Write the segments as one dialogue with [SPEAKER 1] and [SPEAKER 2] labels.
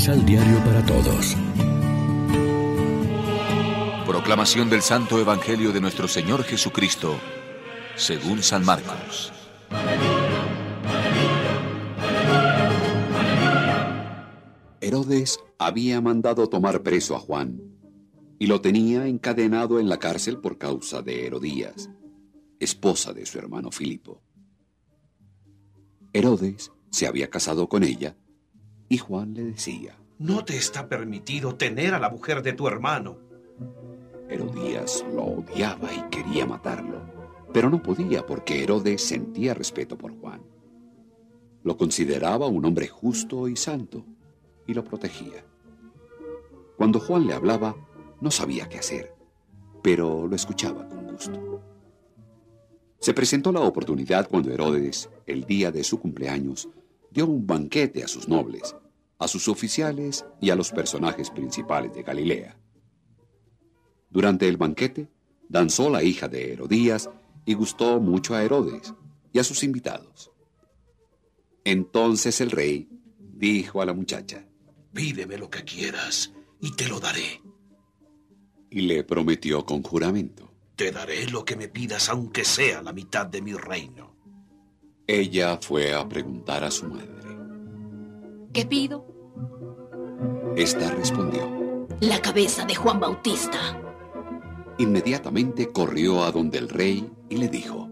[SPEAKER 1] Misal Diario para Todos.
[SPEAKER 2] Proclamación del Santo Evangelio de nuestro Señor Jesucristo, según San Marcos.
[SPEAKER 3] Herodes había mandado tomar preso a Juan y lo tenía encadenado en la cárcel por causa de Herodías, esposa de su hermano Filipo. Herodes se había casado con ella y Juan le decía,
[SPEAKER 4] No te está permitido tener a la mujer de tu hermano.
[SPEAKER 3] Herodías lo odiaba y quería matarlo, pero no podía porque Herodes sentía respeto por Juan. Lo consideraba un hombre justo y santo y lo protegía. Cuando Juan le hablaba, no sabía qué hacer, pero lo escuchaba con gusto. Se presentó la oportunidad cuando Herodes, el día de su cumpleaños, dio un banquete a sus nobles, a sus oficiales y a los personajes principales de Galilea. Durante el banquete, danzó la hija de Herodías y gustó mucho a Herodes y a sus invitados. Entonces el rey dijo a la muchacha,
[SPEAKER 4] Pídeme lo que quieras y te lo daré
[SPEAKER 3] y le prometió con juramento.
[SPEAKER 4] Te daré lo que me pidas aunque sea la mitad de mi reino.
[SPEAKER 3] Ella fue a preguntar a su madre.
[SPEAKER 5] ¿Qué pido?
[SPEAKER 3] Esta respondió.
[SPEAKER 5] La cabeza de Juan Bautista.
[SPEAKER 3] Inmediatamente corrió a donde el rey y le dijo.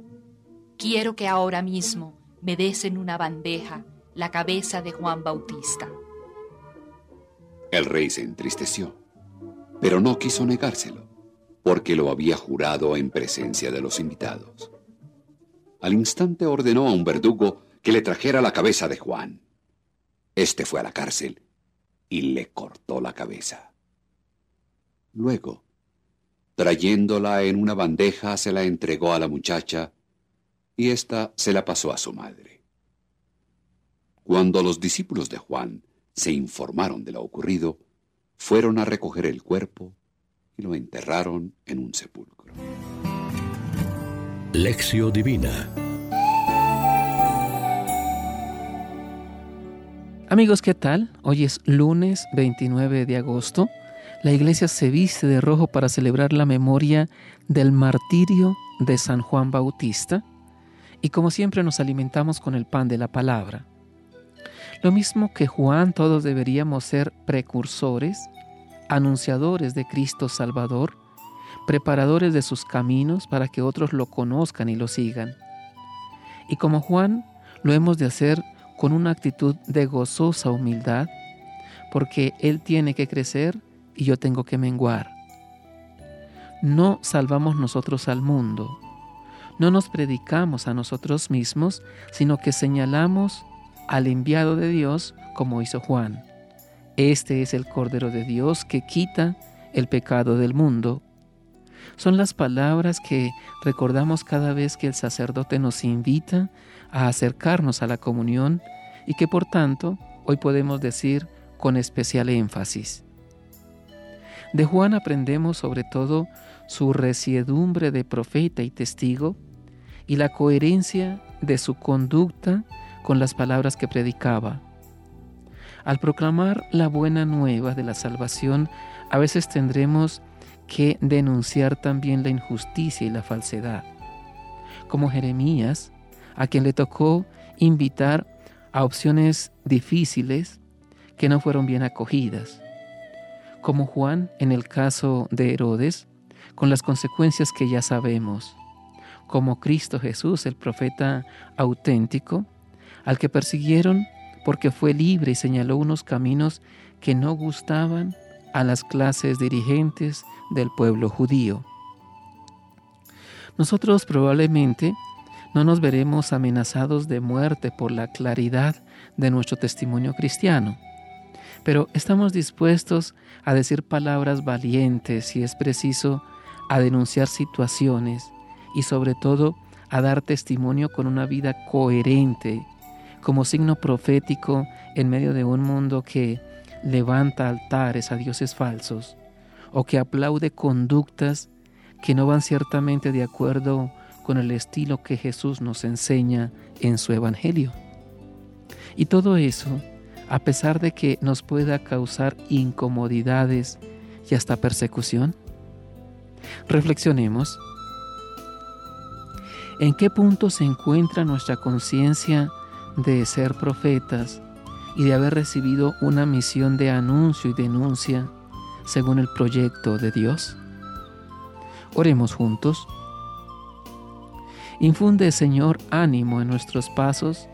[SPEAKER 6] Quiero que ahora mismo me des en una bandeja la cabeza de Juan Bautista.
[SPEAKER 3] El rey se entristeció pero no quiso negárselo, porque lo había jurado en presencia de los invitados. Al instante ordenó a un verdugo que le trajera la cabeza de Juan. Este fue a la cárcel y le cortó la cabeza. Luego, trayéndola en una bandeja, se la entregó a la muchacha y ésta se la pasó a su madre. Cuando los discípulos de Juan se informaron de lo ocurrido, fueron a recoger el cuerpo y lo enterraron en un sepulcro.
[SPEAKER 1] Lección Divina
[SPEAKER 7] Amigos, ¿qué tal? Hoy es lunes 29 de agosto. La iglesia se viste de rojo para celebrar la memoria del martirio de San Juan Bautista y como siempre nos alimentamos con el pan de la palabra. Lo mismo que Juan, todos deberíamos ser precursores, anunciadores de Cristo Salvador, preparadores de sus caminos para que otros lo conozcan y lo sigan. Y como Juan, lo hemos de hacer con una actitud de gozosa humildad, porque Él tiene que crecer y yo tengo que menguar. No salvamos nosotros al mundo, no nos predicamos a nosotros mismos, sino que señalamos al enviado de Dios como hizo Juan. Este es el Cordero de Dios que quita el pecado del mundo. Son las palabras que recordamos cada vez que el sacerdote nos invita a acercarnos a la comunión y que por tanto hoy podemos decir con especial énfasis. De Juan aprendemos sobre todo su resiedumbre de profeta y testigo y la coherencia de su conducta con las palabras que predicaba. Al proclamar la buena nueva de la salvación, a veces tendremos que denunciar también la injusticia y la falsedad. Como Jeremías, a quien le tocó invitar a opciones difíciles que no fueron bien acogidas. Como Juan en el caso de Herodes, con las consecuencias que ya sabemos. Como Cristo Jesús, el profeta auténtico, al que persiguieron porque fue libre y señaló unos caminos que no gustaban a las clases dirigentes del pueblo judío. Nosotros probablemente no nos veremos amenazados de muerte por la claridad de nuestro testimonio cristiano, pero estamos dispuestos a decir palabras valientes si es preciso, a denunciar situaciones y sobre todo a dar testimonio con una vida coherente como signo profético en medio de un mundo que levanta altares a dioses falsos o que aplaude conductas que no van ciertamente de acuerdo con el estilo que Jesús nos enseña en su Evangelio. Y todo eso a pesar de que nos pueda causar incomodidades y hasta persecución? Reflexionemos. ¿En qué punto se encuentra nuestra conciencia de ser profetas y de haber recibido una misión de anuncio y denuncia según el proyecto de Dios? Oremos juntos. Infunde, Señor, ánimo en nuestros pasos,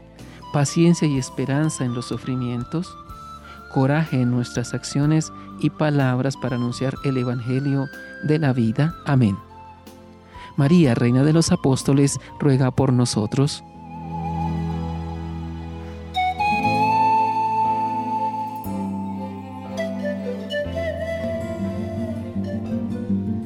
[SPEAKER 7] paciencia y esperanza en los sufrimientos, coraje en nuestras acciones y palabras para anunciar el Evangelio de la vida. Amén. María, Reina de los Apóstoles, ruega por nosotros.